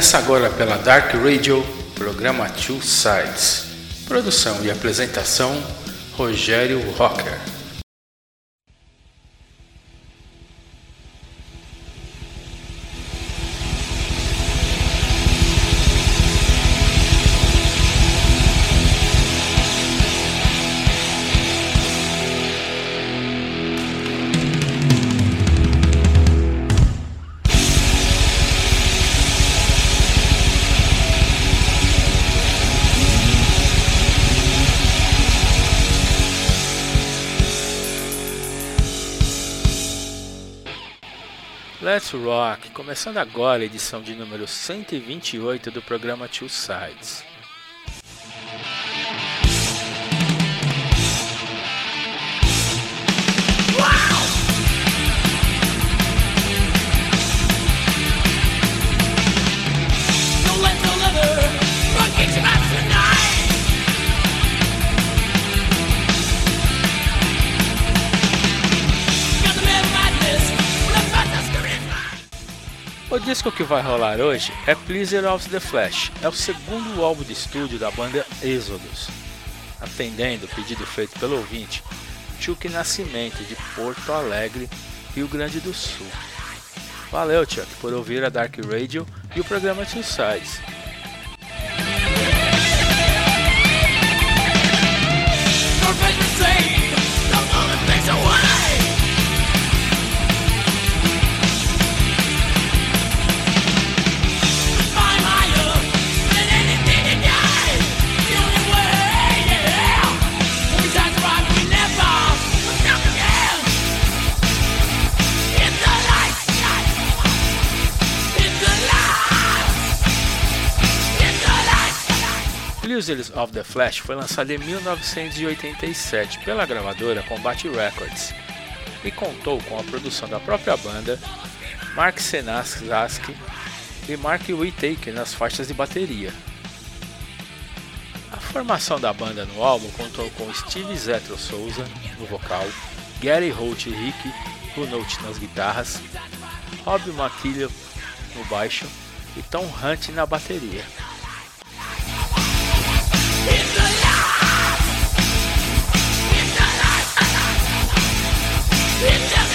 Começa agora pela Dark Radio, programa Two Sides. Produção e apresentação: Rogério Rocker. Let's Rock, começando agora a edição de número 128 do programa Two Sides. O disco que vai rolar hoje é Pleasure of the Flash, é o segundo álbum de estúdio da banda Exodus. Atendendo o pedido feito pelo ouvinte, Chuck Nascimento de Porto Alegre, Rio Grande do Sul. Valeu, Chuck, por ouvir a Dark Radio e o programa Two Sides. Users of the Flash foi lançado em 1987 pela gravadora Combat Records e contou com a produção da própria banda, Mark Senaski e Mark Whittaker nas faixas de bateria. A formação da banda no álbum contou com Steve Zetro Souza no vocal, Gary Holt e Rick Hunout nas guitarras, Rob McKillop no baixo e Tom Hunt na bateria. It's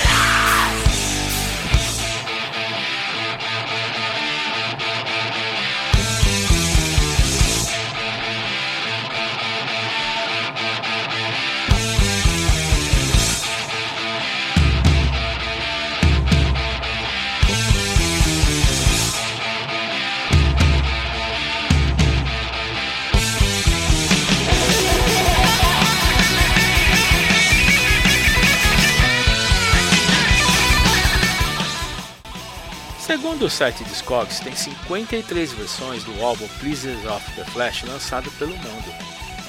Segundo o site Discogs, tem 53 versões do álbum Pleasures of the Flash lançado pelo mundo.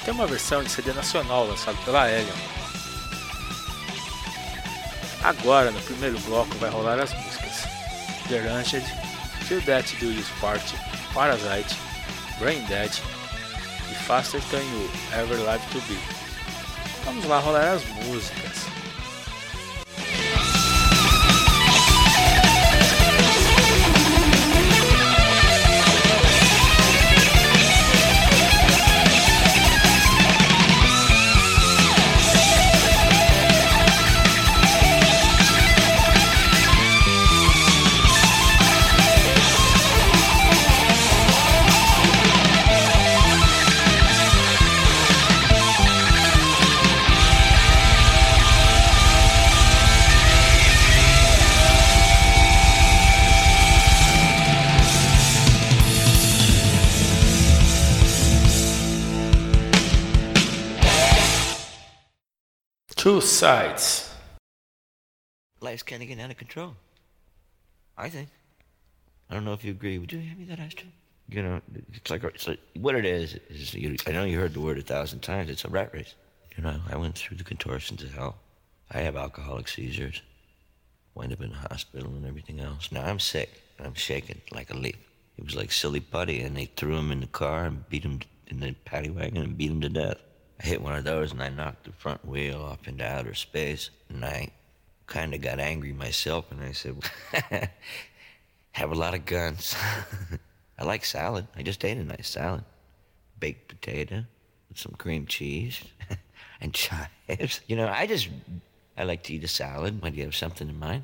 Tem uma versão de CD nacional lançado pela Elion. Agora, no primeiro bloco, vai rolar as músicas Deranged, Feel That Do You Party, Parasite, Brain Dead e Faster Than You Ever Live To Be. Vamos lá rolar as músicas. Two Sides. Life's kind of getting out of control. I think. I don't know if you agree. Would you hand me that ashtray? You know, it's like, it's like what it is. is you, I know you heard the word a thousand times. It's a rat race. You know, I went through the contortions of hell. I have alcoholic seizures. Wind up in the hospital and everything else. Now I'm sick. I'm shaking like a leaf. It was like silly putty, and they threw him in the car and beat him in the paddy wagon and beat him to death. I hit one of those and I knocked the front wheel off into outer space. And I kind of got angry myself and I said, Have a lot of guns. I like salad. I just ate a nice salad. Baked potato with some cream cheese and chives. You know, I just, I like to eat a salad. Do you have something in mind?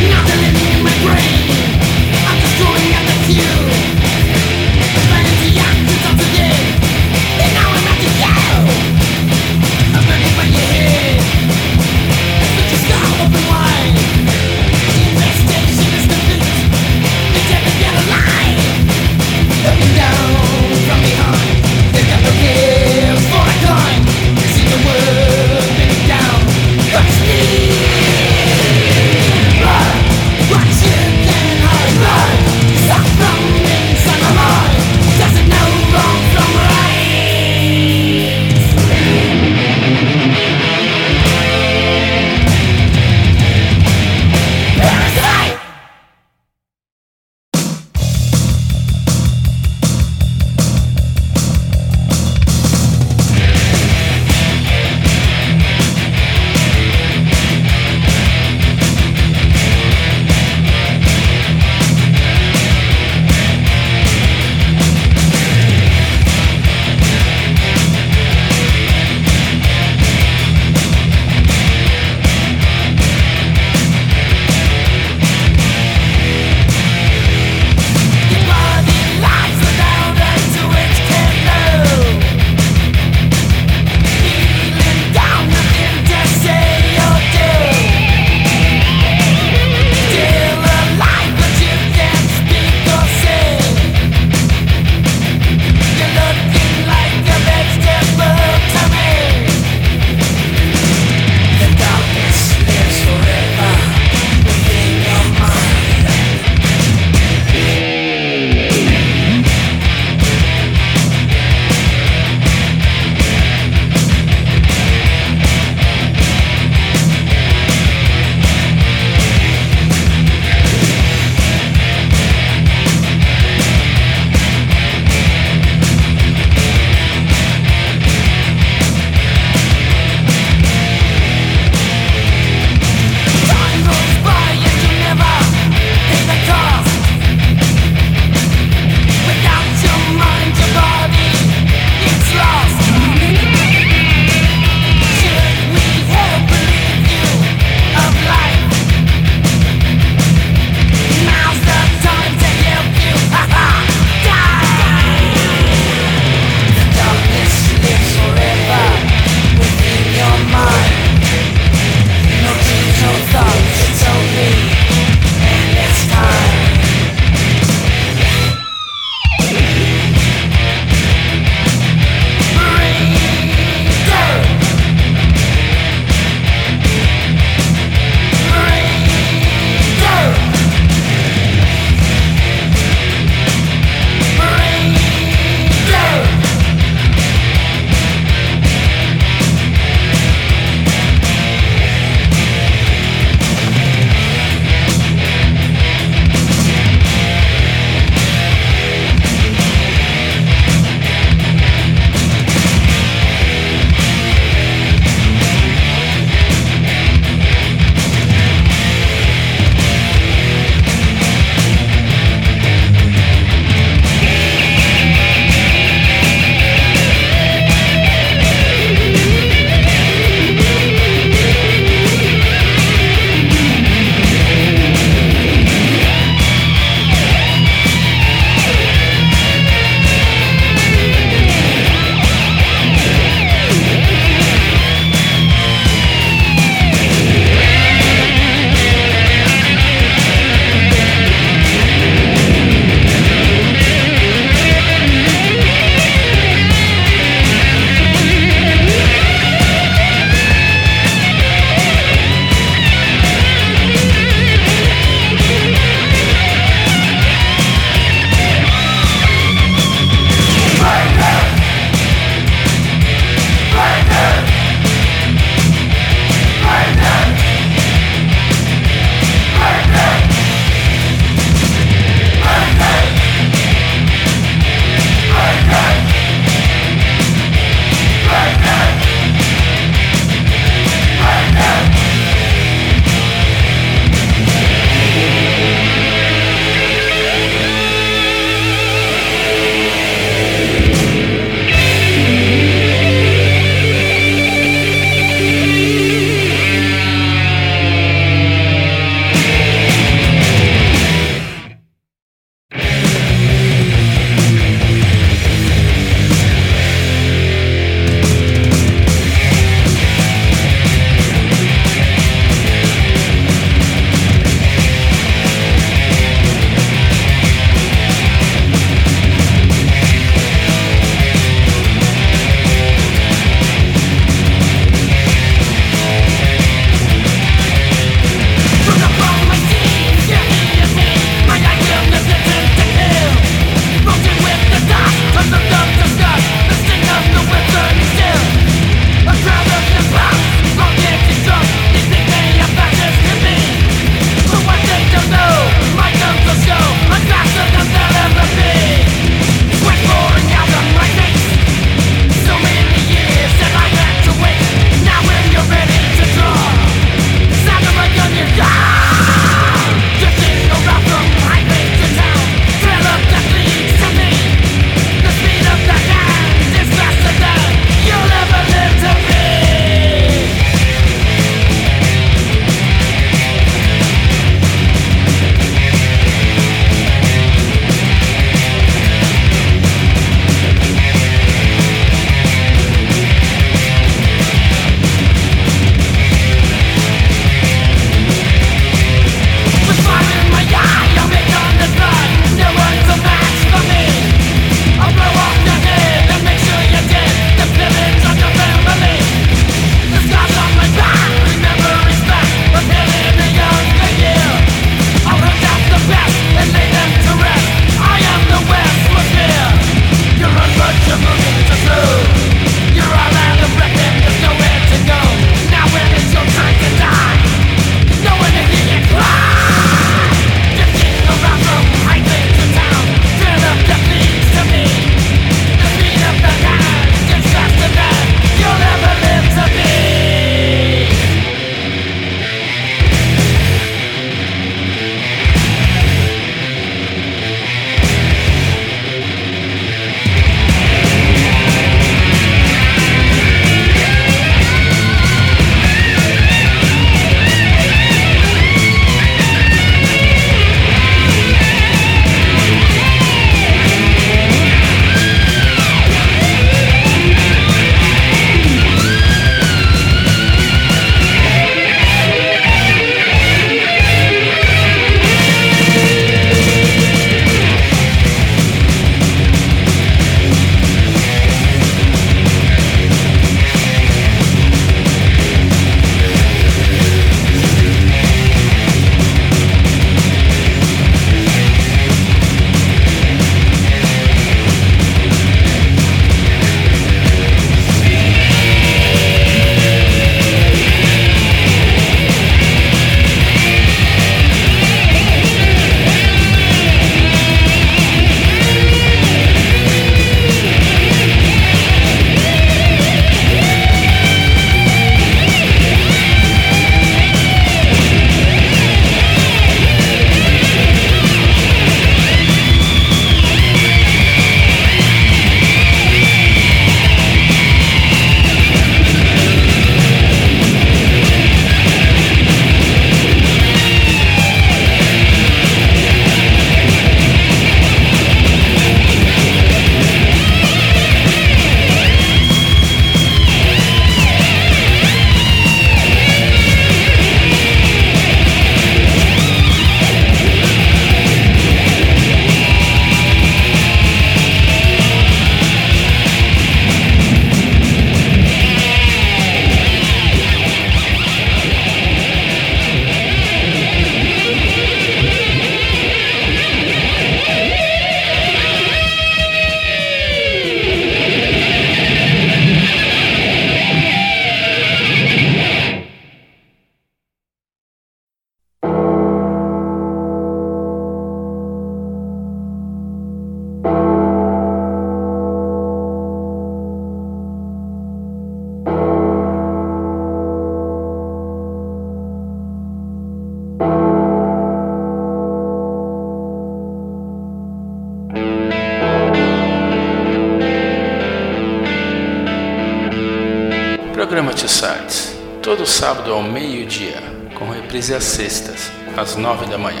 Reprise às sextas, às nove da manhã.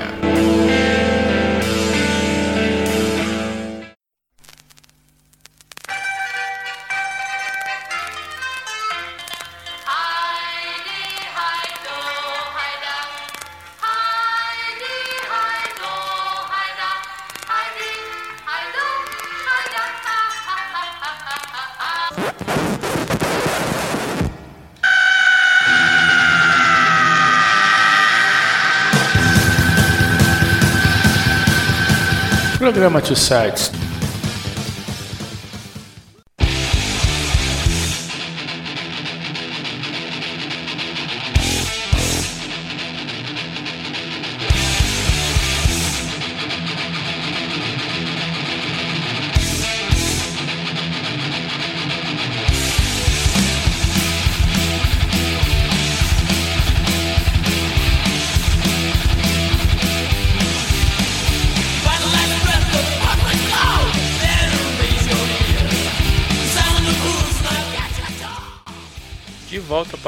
Programa Two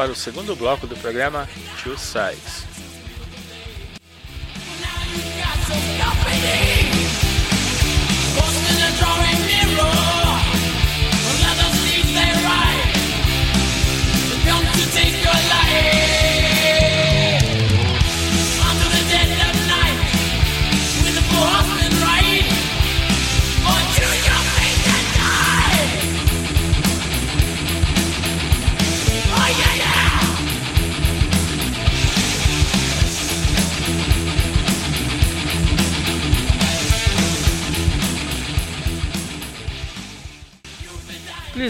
para o segundo bloco do programa Two Sides.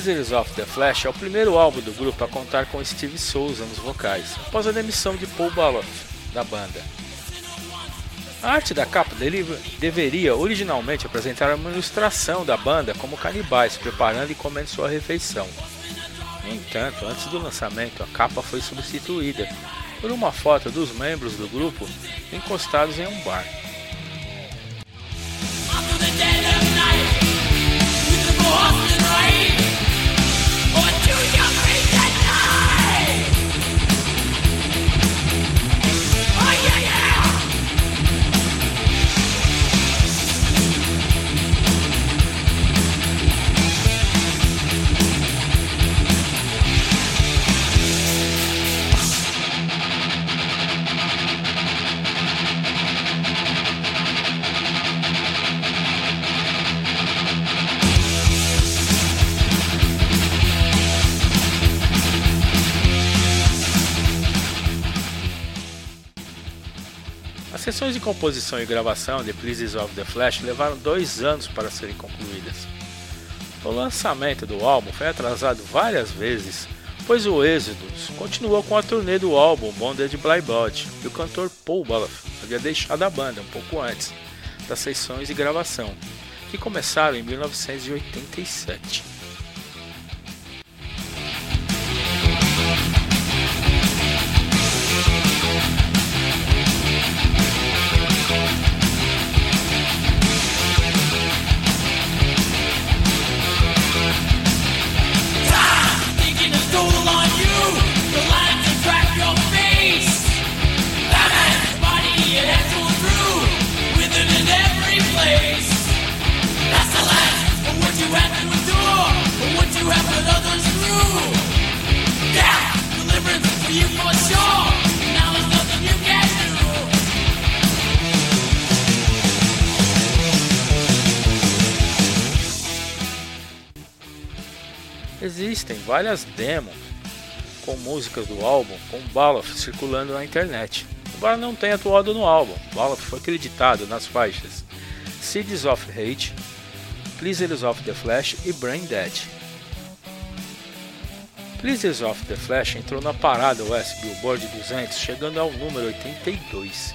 Blizzards of the Flash é o primeiro álbum do grupo a contar com Steve Souza nos vocais, após a demissão de Paul Baloff da banda. A arte da capa deveria originalmente apresentar uma ilustração da banda como canibais preparando e comendo sua refeição. No entanto, antes do lançamento, a capa foi substituída por uma foto dos membros do grupo encostados em um bar. Sessões de composição e gravação de Pleases of the Flash levaram dois anos para serem concluídas. O lançamento do álbum foi atrasado várias vezes, pois o Exodus continuou com a turnê do álbum Bonded by Blood e o cantor Paul Baloff havia deixado a banda um pouco antes das sessões de gravação, que começaram em 1987. Existem várias demos com músicas do álbum com Baloff circulando na internet. Embora não tenha atuado no álbum, Baloff foi acreditado nas faixas Seeds of Hate, Pleasures of the Flash e Brain Dead. Pleasures of the Flash entrou na parada US Billboard 200, chegando ao número 82.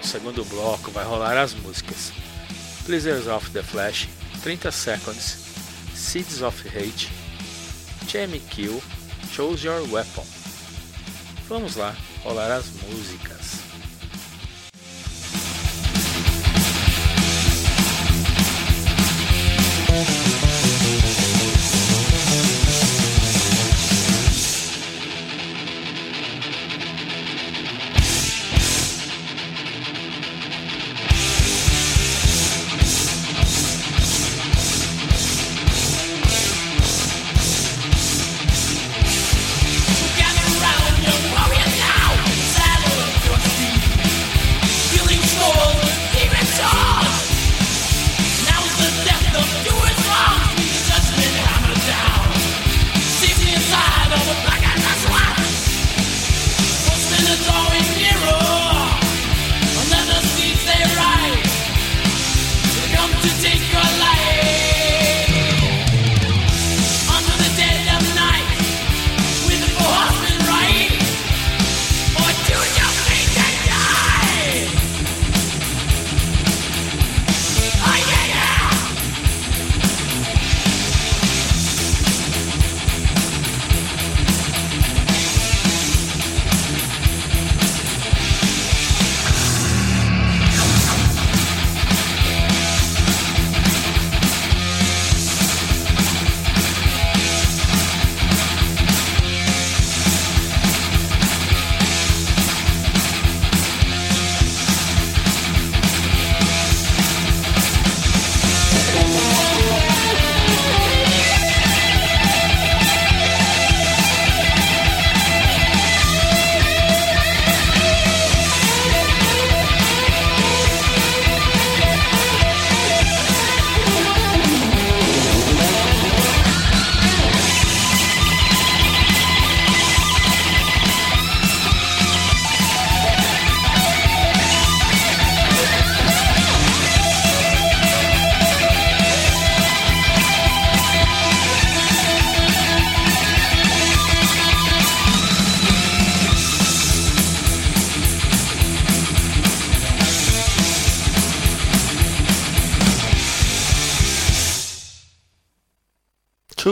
No segundo bloco, vai rolar as músicas Blizzards of the Flash, 30 Seconds, Seeds of Hate, Jamie Kill, Choose Your Weapon. Vamos lá, rolar as músicas.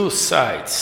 Sides.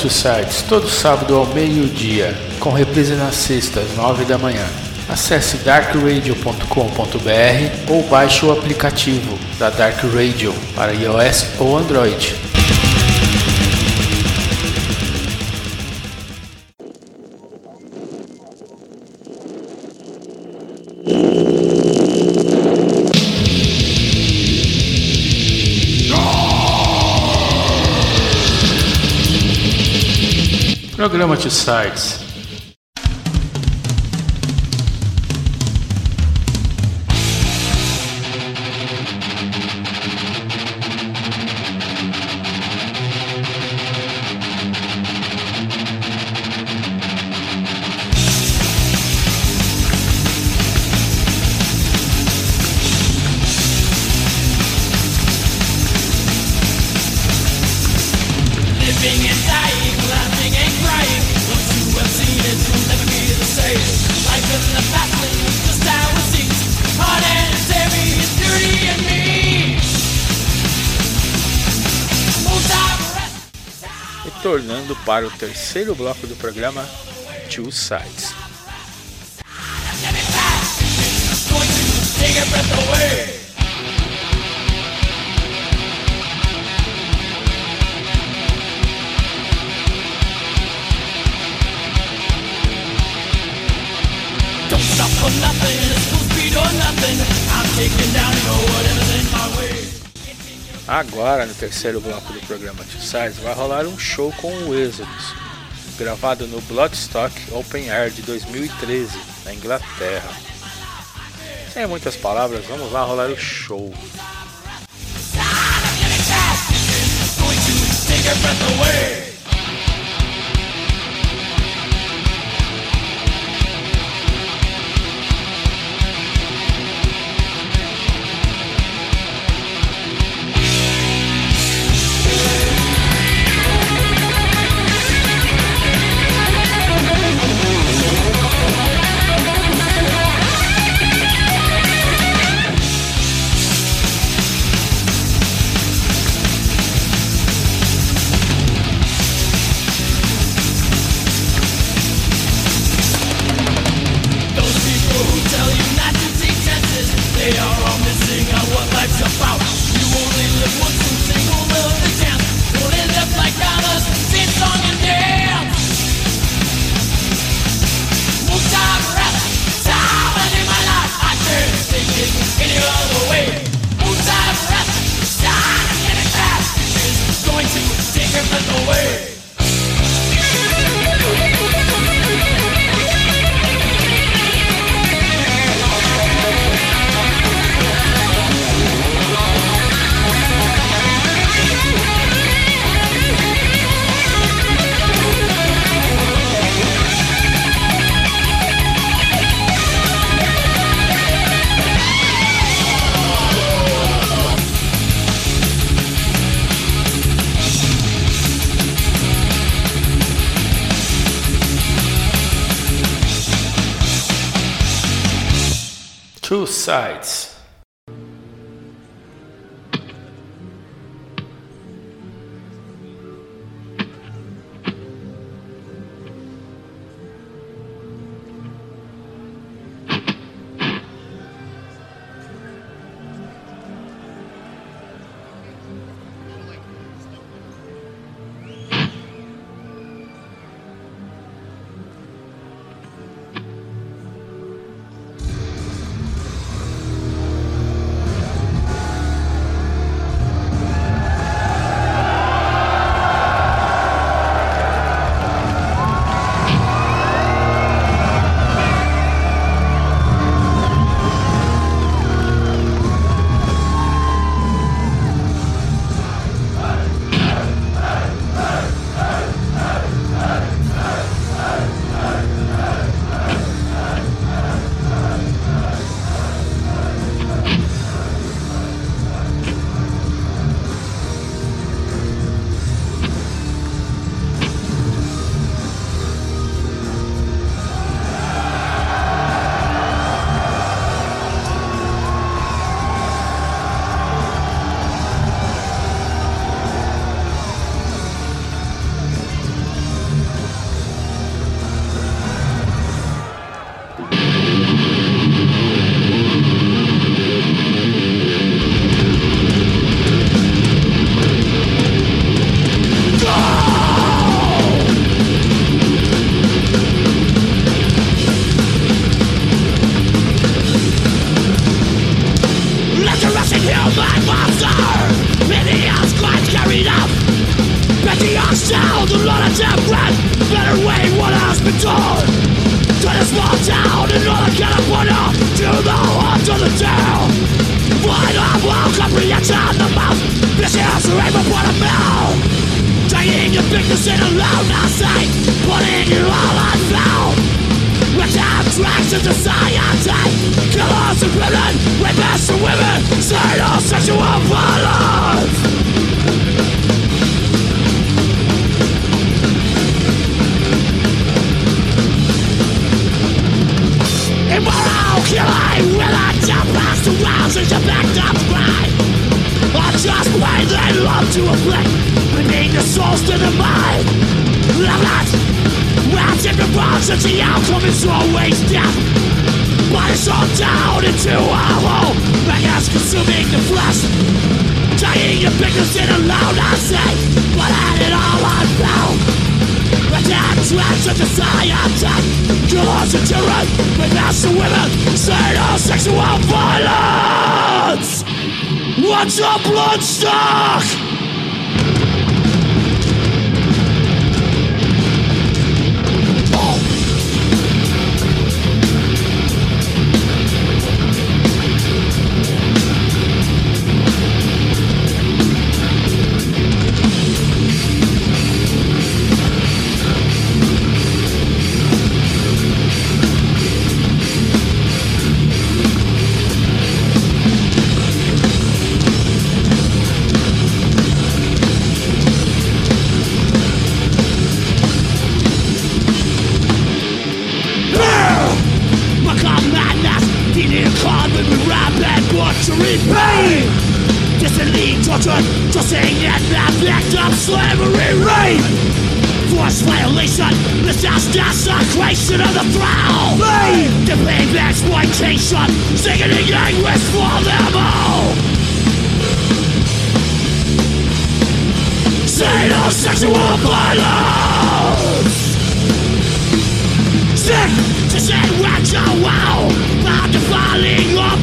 Two Sides, todo sábado ao meio-dia, com reprise nas sextas, nove da manhã. Acesse darkradio.com.br ou baixe o aplicativo da Dark Radio para iOS ou Android. Programa Two Sides Retornando para o terceiro bloco do programa Two Sides. Don't stop for nothing, full speed or nothing. I'm taking down your world. Agora, no terceiro bloco do programa Two Sides, vai rolar um show com o Exodus, gravado no Bloodstock Open Air de 2013, na Inglaterra. Sem muitas palavras, vamos lá rolar o show. Two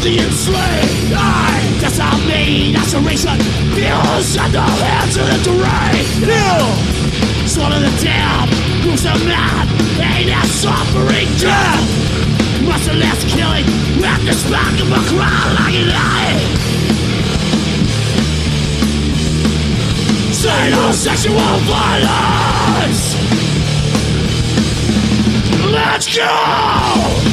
to you I, that's not me, laceration Views at the hands of the terrain. You, swallow the damn Who's the man, ain't that suffering? Death Merciless killing. At the spark of a crowd like an eye Sexual violence. Let's go!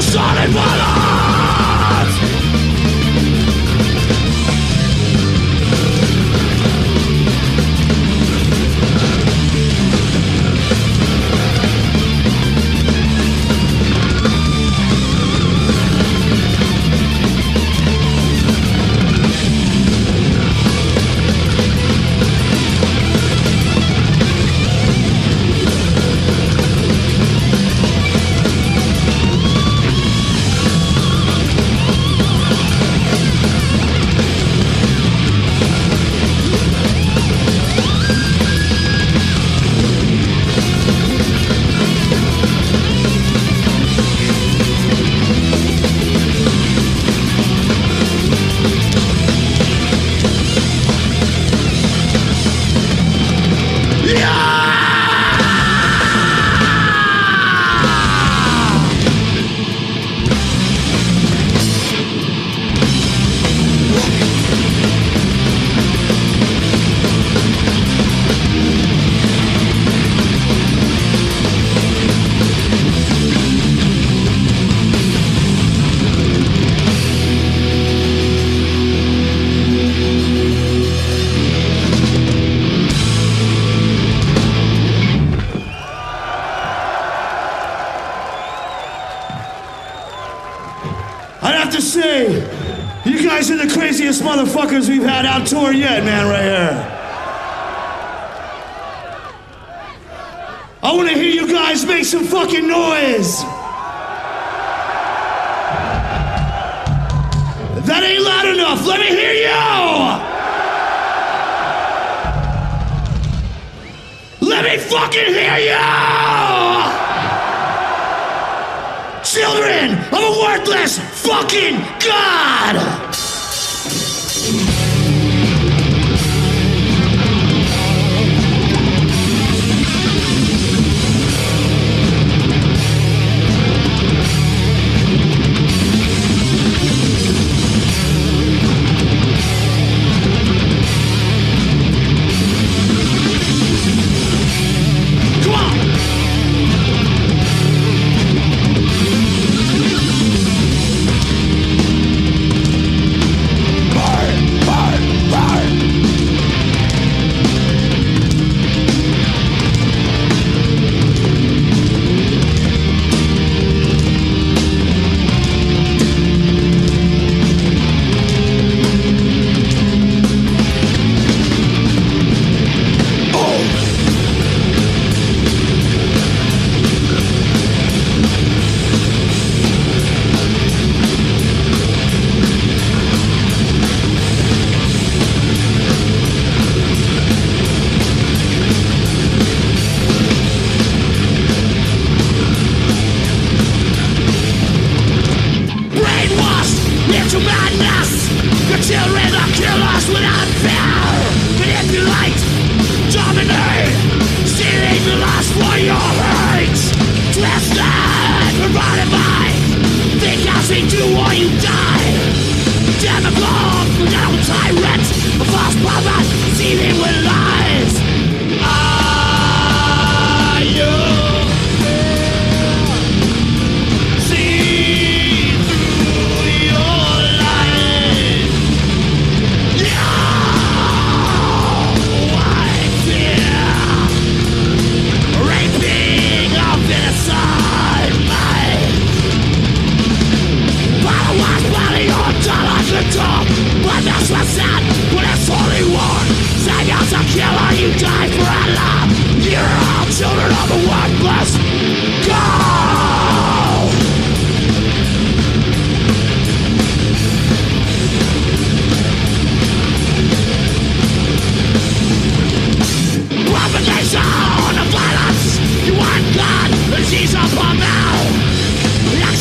A of the tyrant, a false prophet, seething with lies. I ah! soul But that's what's sad it's only one a killer You die for a love You're all children of a worthless violence You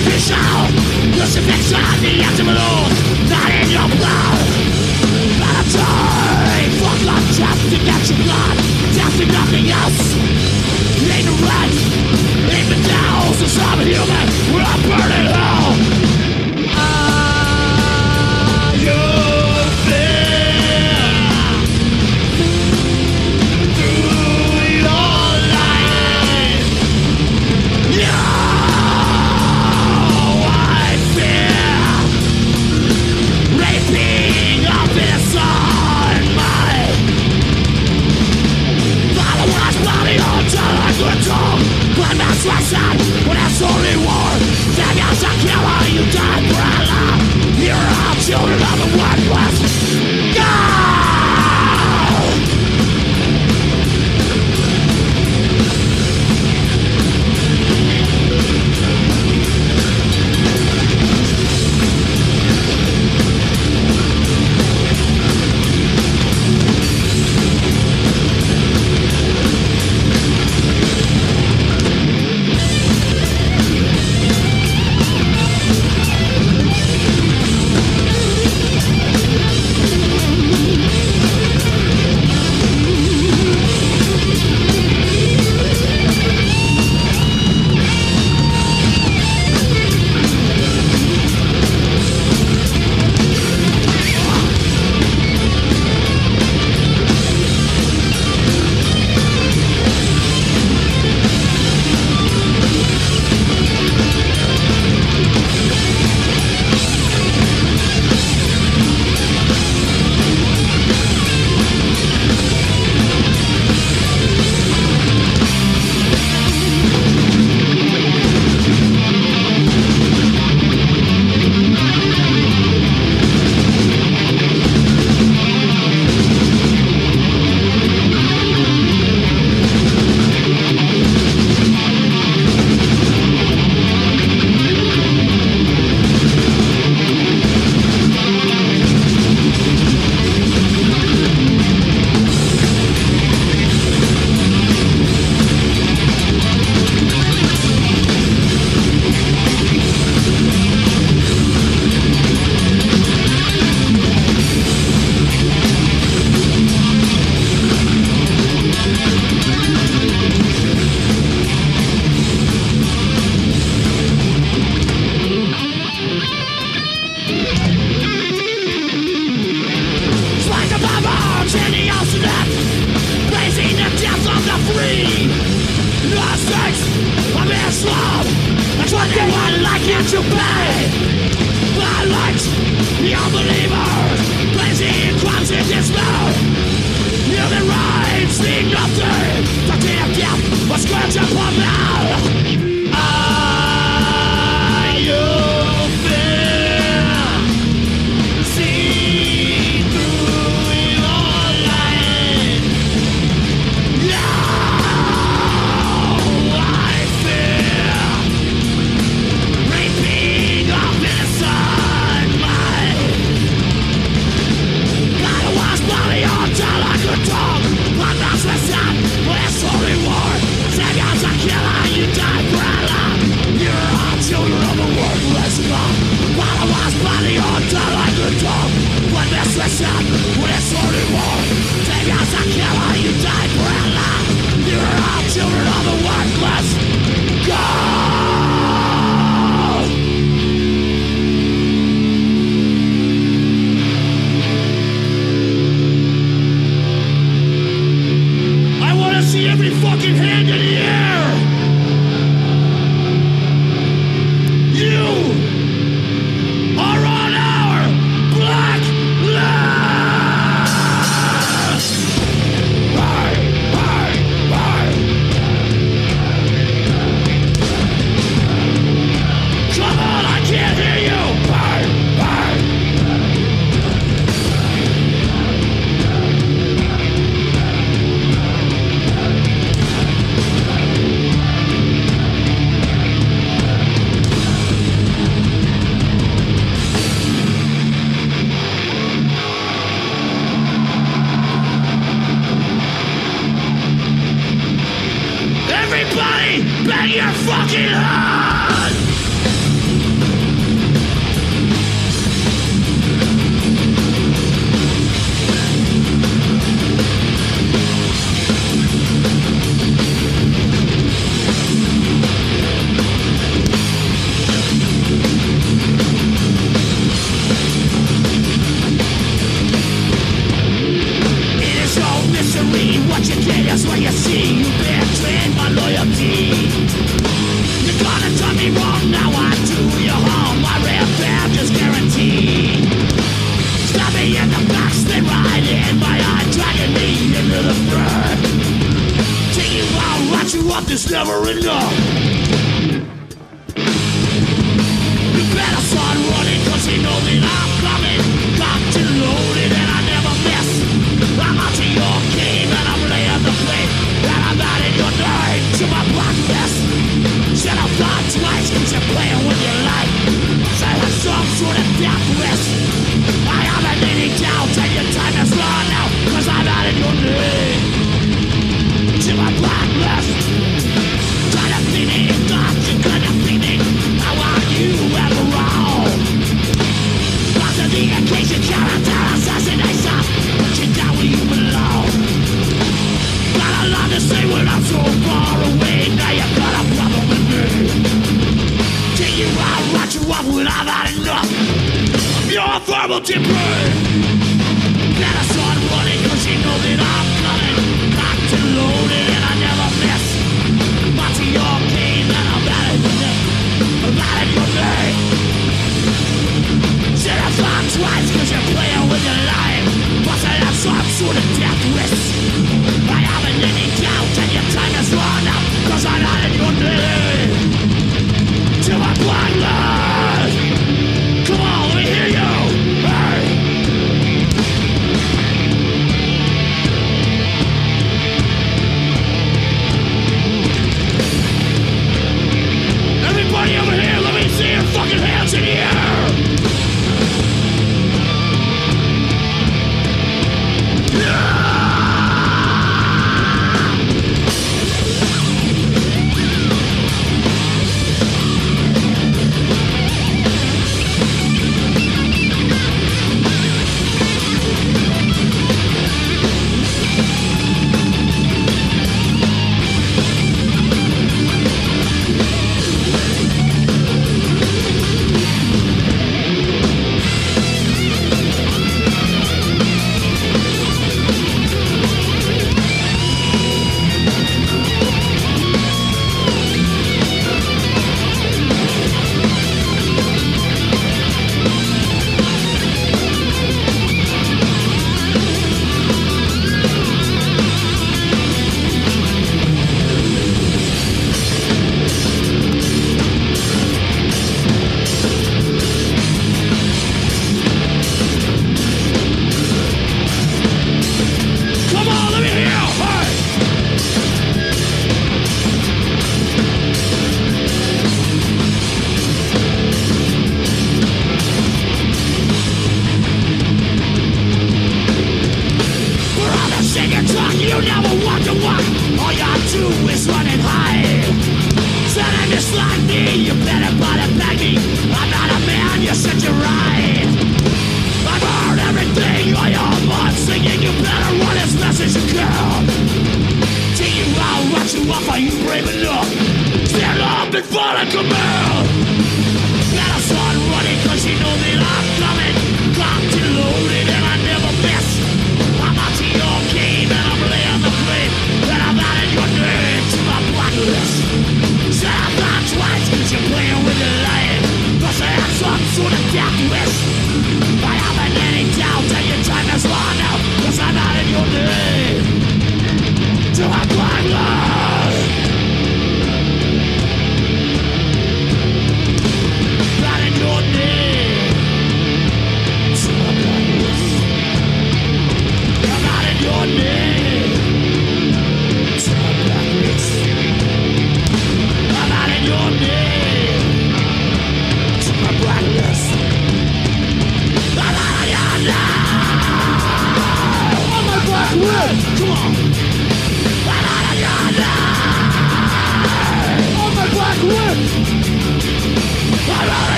sound Crucifixion, the ultimate law Not in your blood! Vanity Fuck up death to get your blood Death to nothing else. Ignorant Even now Since I'm a human We're all burning hell Sad when it's only war Then as a killer you die for Allah You're children of the worthless Go! In the ocean Raising the death of the free. The stakes of Islam That's what they would like you to pay. Violence, the unbelievers Blazing crimes in despair. Human rights mean nothing. The day of death was scourged upon now God was body until I could talk. But that's the sad, but it's only war. Saviors a killer, you die for Allah. You're all children of a worthless God.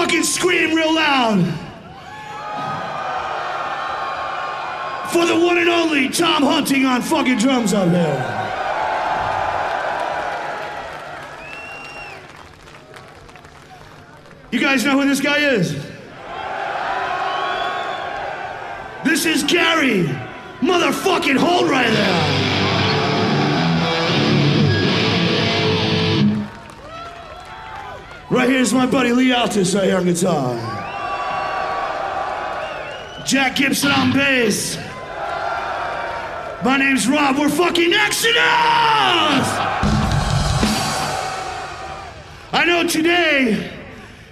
Fucking scream real loud for the one and only Tom Hunting on fucking drums up there. You guys know who this guy is? This is Gary, motherfucking Holt right there. Right here's my buddy Lee Altus right here on guitar. Jack Gibson on bass. My name's Rob. We're fucking Exodus! I know today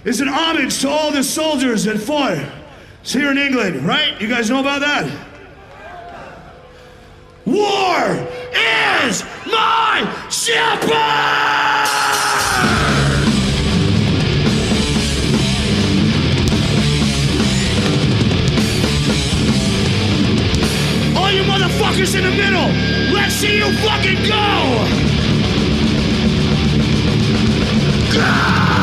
is an homage to all the soldiers that fought here in England, right? You guys know about that? War is my shepherd! Motherfuckers in the middle, let's see you fucking go! Go!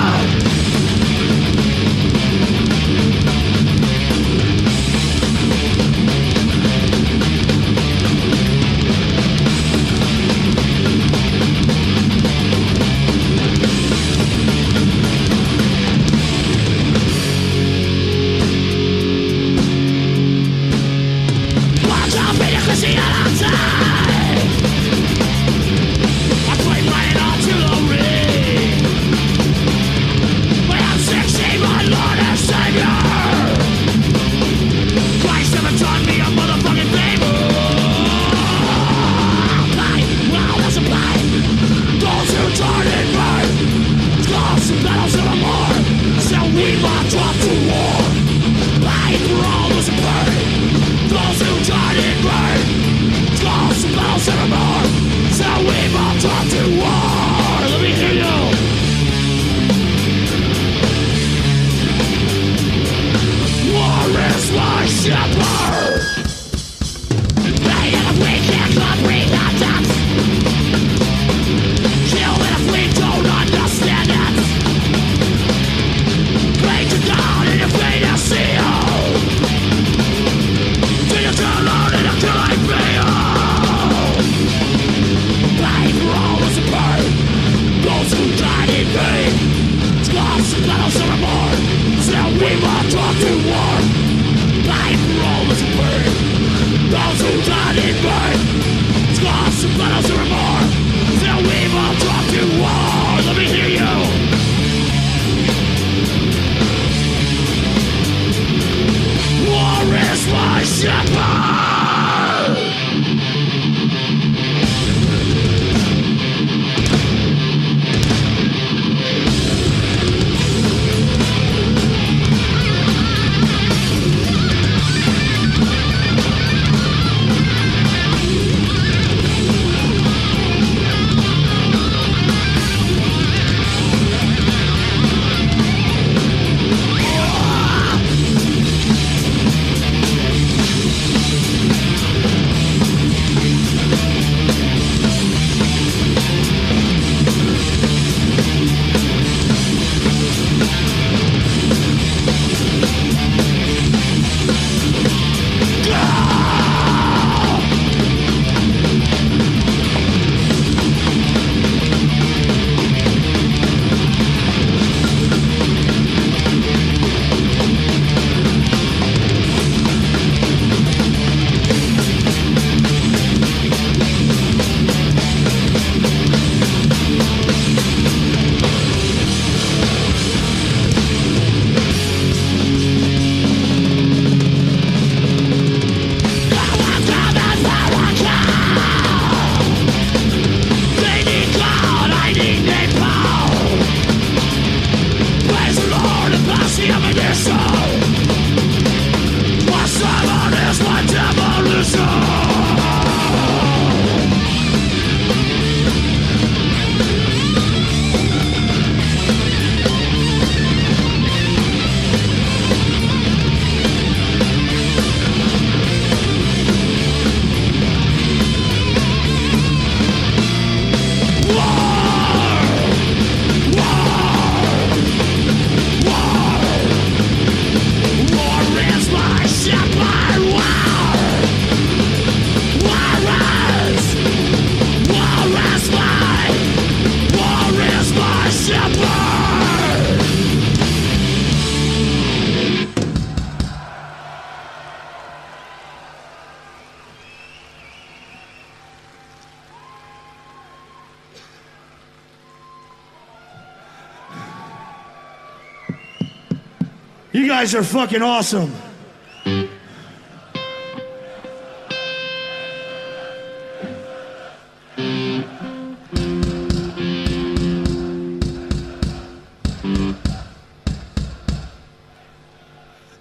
guys are fucking awesome.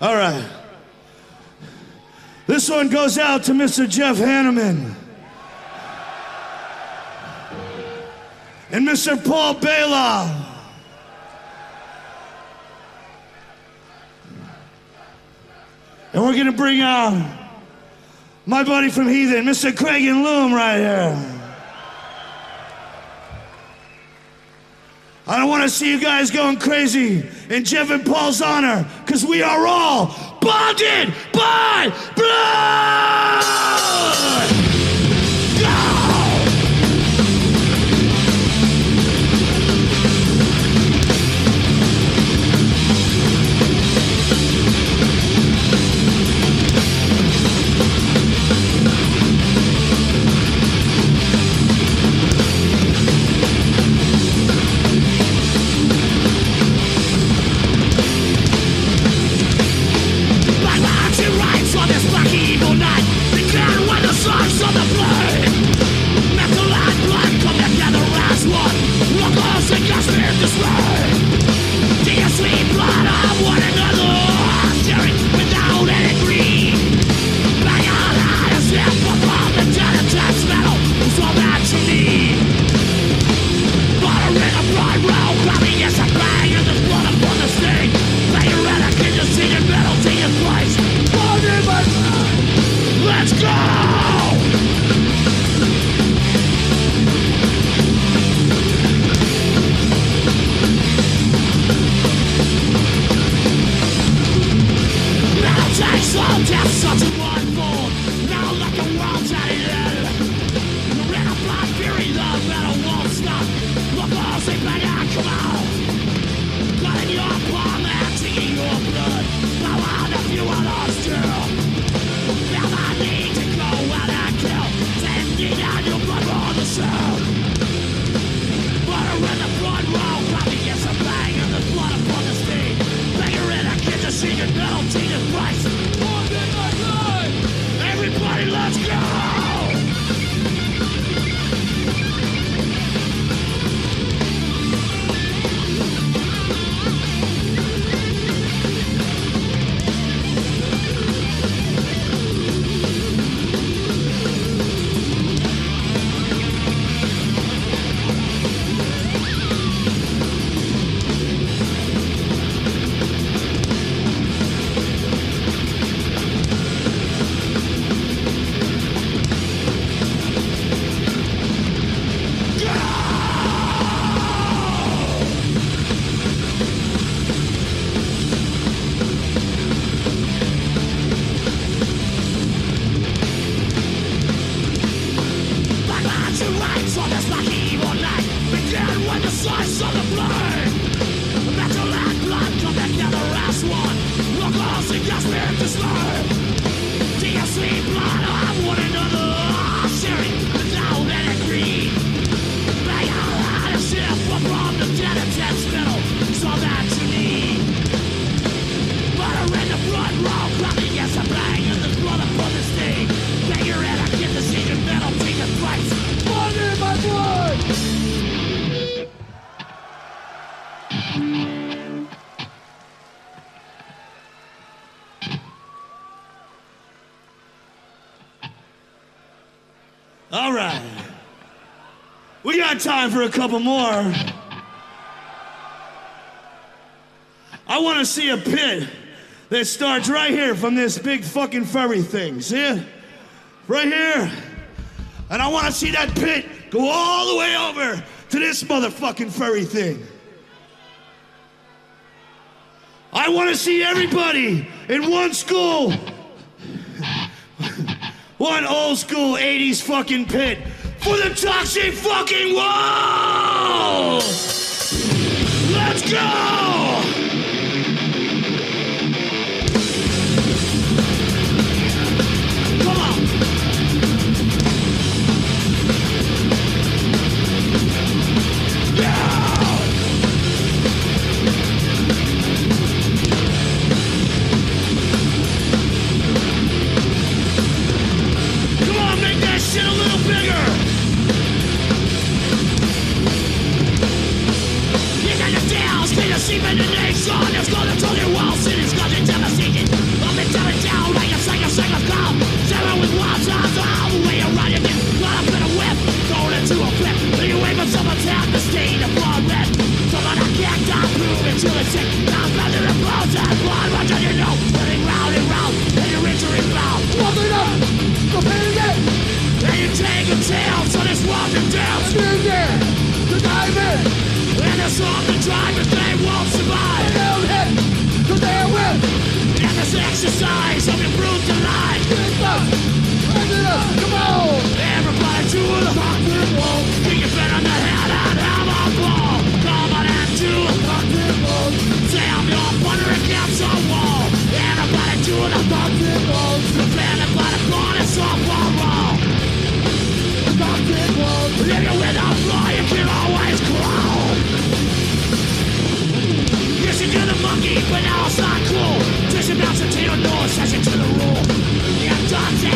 All right. This one goes out to Mr. Jeff Hanneman. And Mr. Paul Baloff. we're gonna bring out my buddy from Heathen, Mr. Kragen Lum, right here. I don't want to see you guys going crazy in Jeff and Paul's honor, because we are all bonded by blood! for a couple more. I want to see a pit that starts right here from this big fucking furry thing. See it? Right here. And I want to see that pit go all the way over to this motherfucking furry thing. I want to see everybody in one school, one old school 80s fucking pit for the toxic fucking wall! Let's go! exercise of your brutalized Christmas! up, Come on! Everybody to the fucking wall! Think you on the head, and have a ball! Come on and to the fucking wall! Say I'm your partner against a wall! Everybody to the fucking wall! Defended by the corners of a wall! If you're with a flaw, you can always crawl! Yes, you're the monkey, but now it's not tenacity or no accession to the rule. The adopted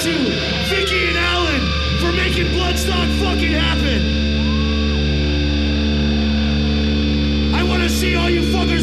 to Vicky and Alan for making Bloodstock fucking happen. I want to see all you fuckers.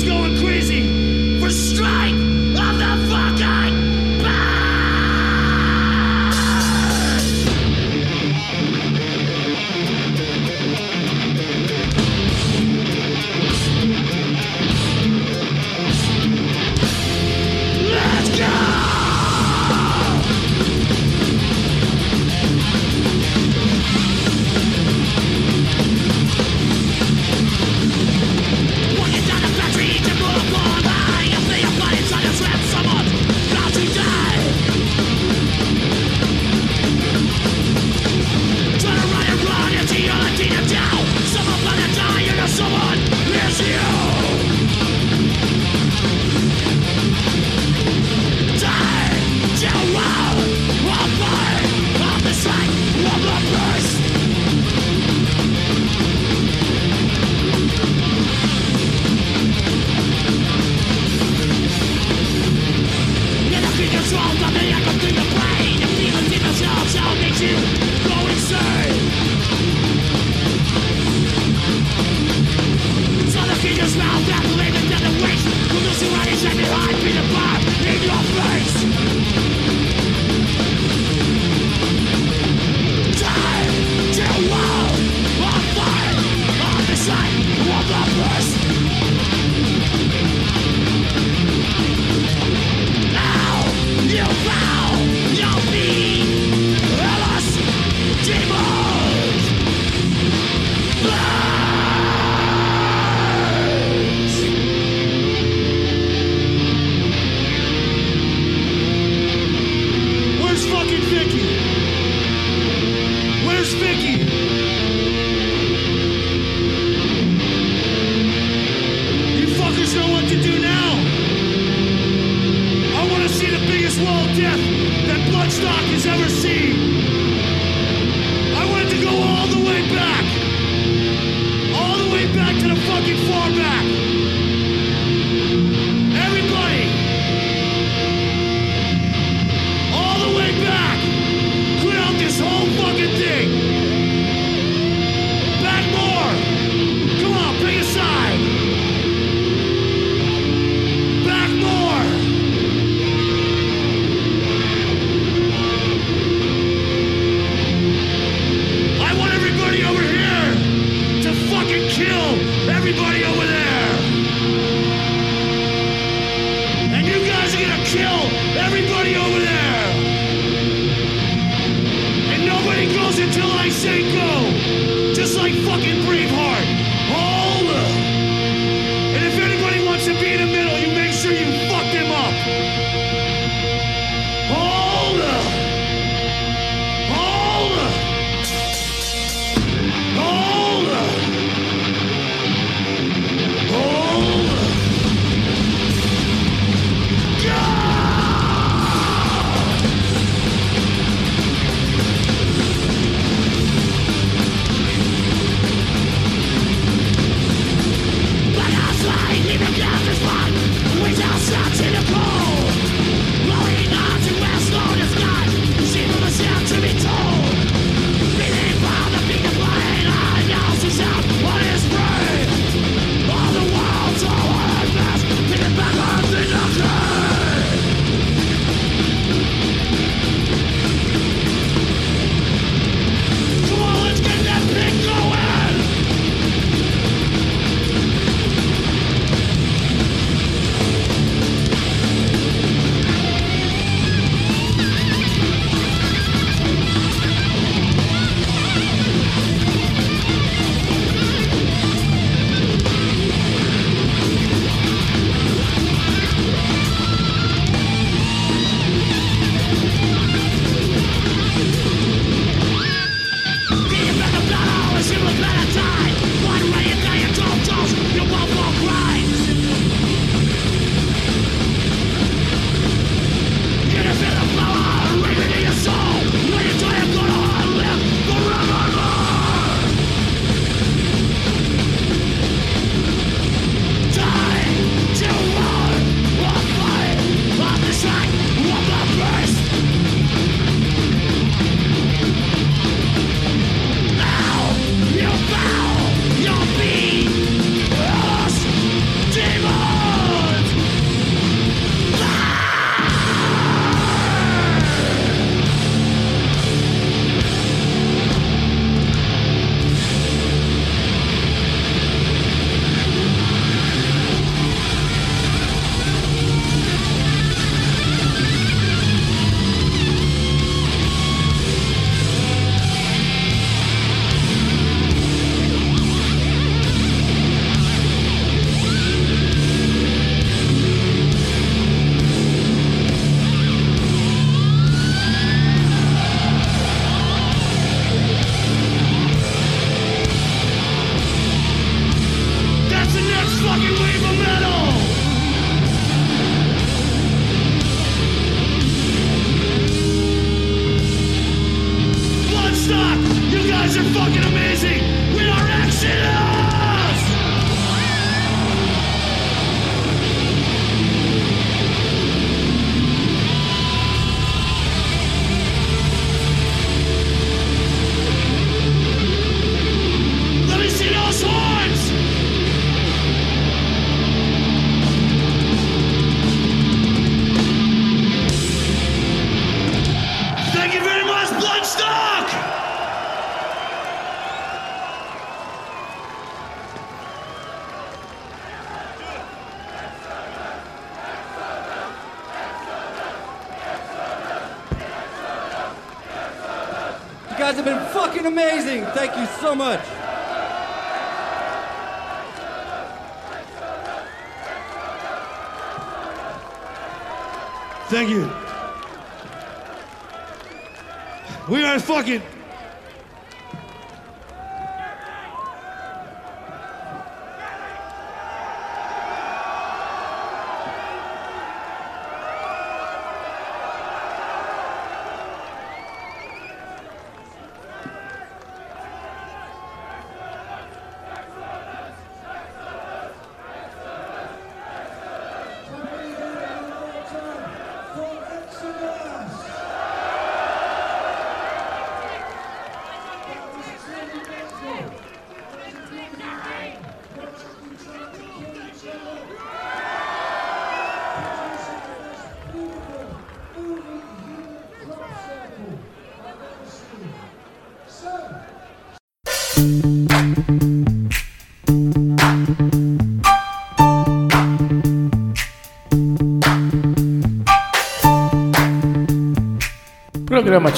Fucking amazing. Thank you so much. Thank you. We are fucking.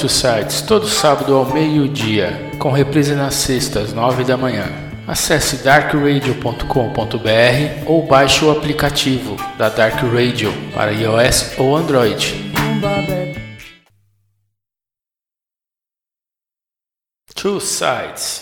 Programa Two Sites, todo sábado ao meio-dia, com reprise nas sextas, nove da manhã. Acesse darkradio.com.br ou baixe o aplicativo da Dark Radio para iOS ou Android. Two Sides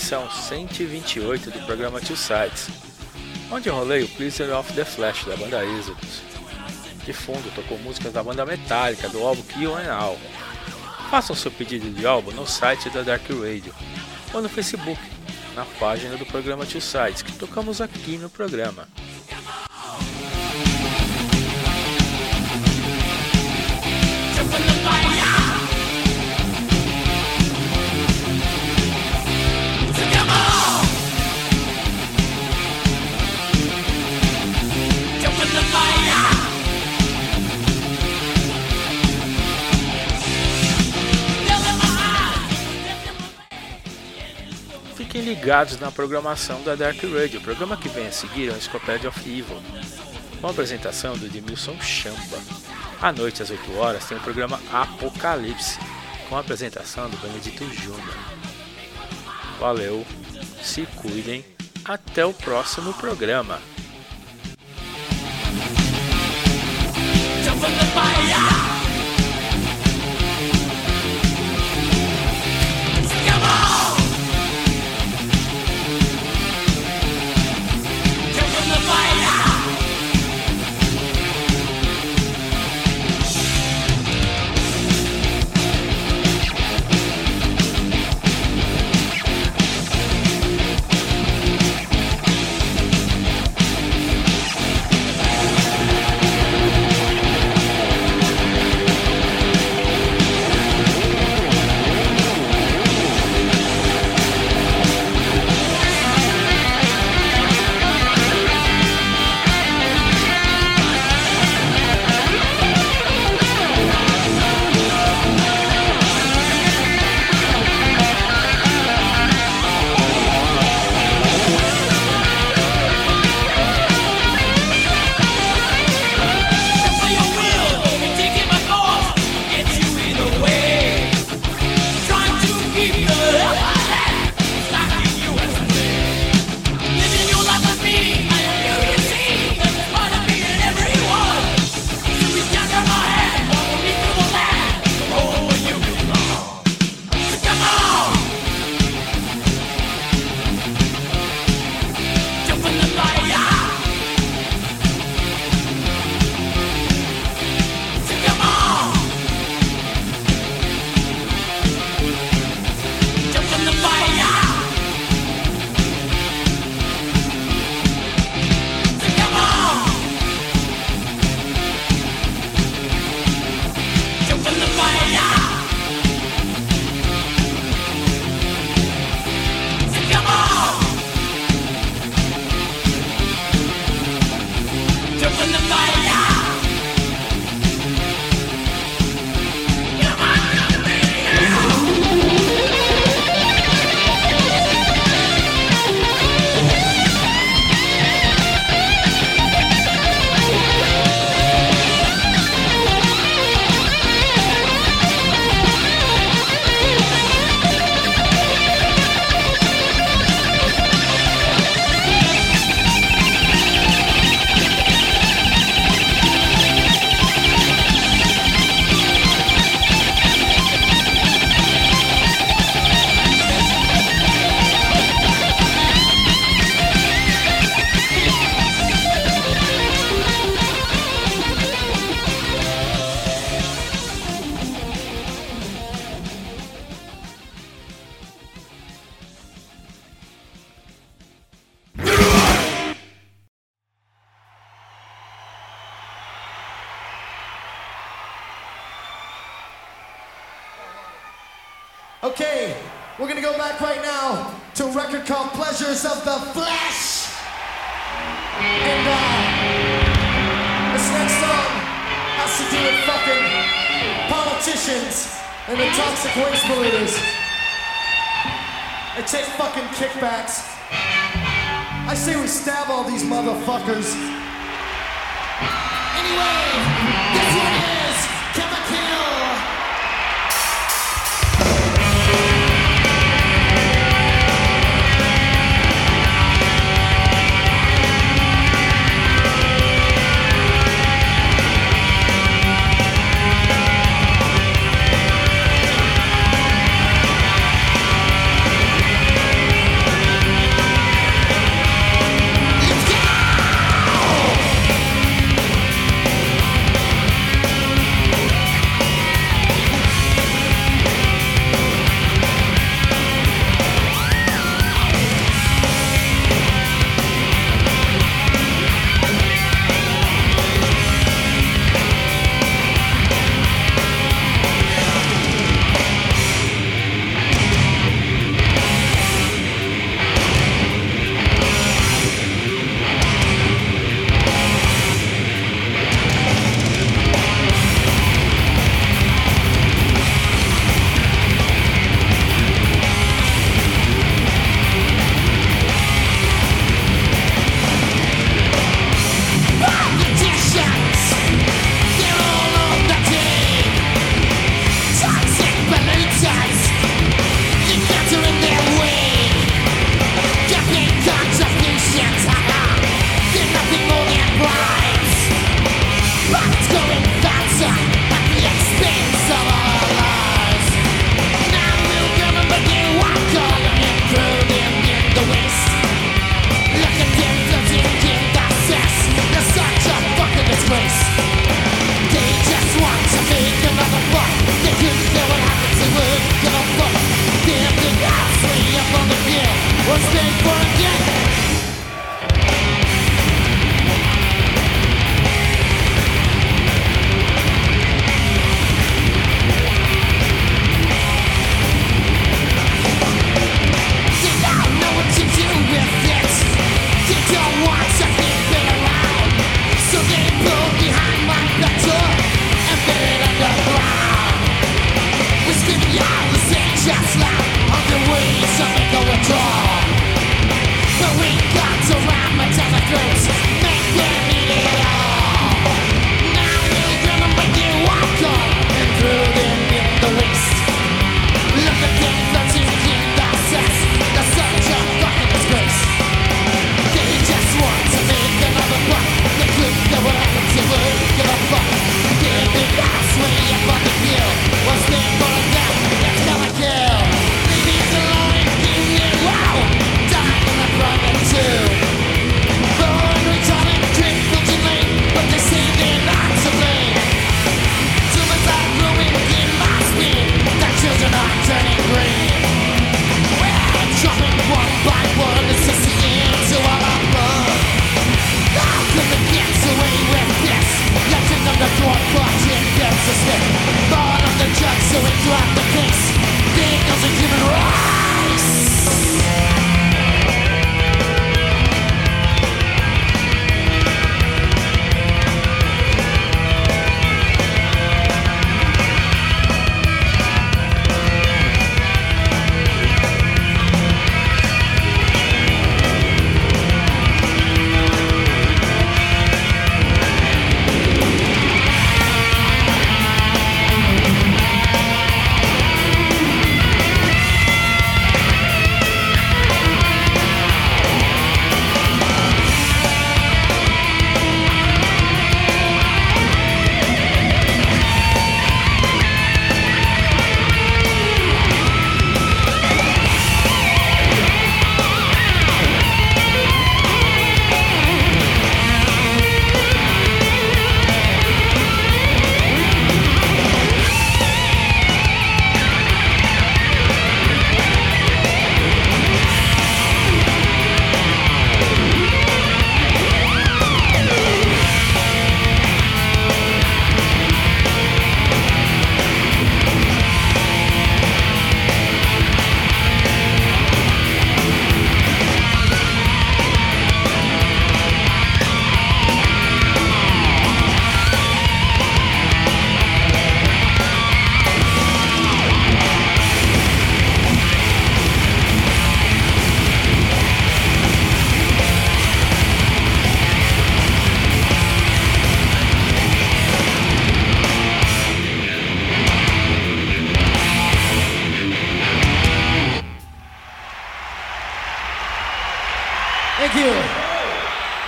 edição 128 do programa Two Sides, onde rolei o Pleaser of the Flash da banda Exodus. De fundo tocou músicas da banda Metallica do álbum Kill and All. Façam seu pedido de álbum no site da Dark Radio ou no Facebook, na página do programa Two Sides, que tocamos aqui no programa. ligados na programação da Dark Radio. O programa que vem a seguir é o Encyclopedia of Evil, uma apresentação do Edmilson Chamba. À noite, às 8 horas, tem o programa Apocalipse, com a apresentação do Benedito Júnior. Valeu, se cuidem, até o próximo programa. Jump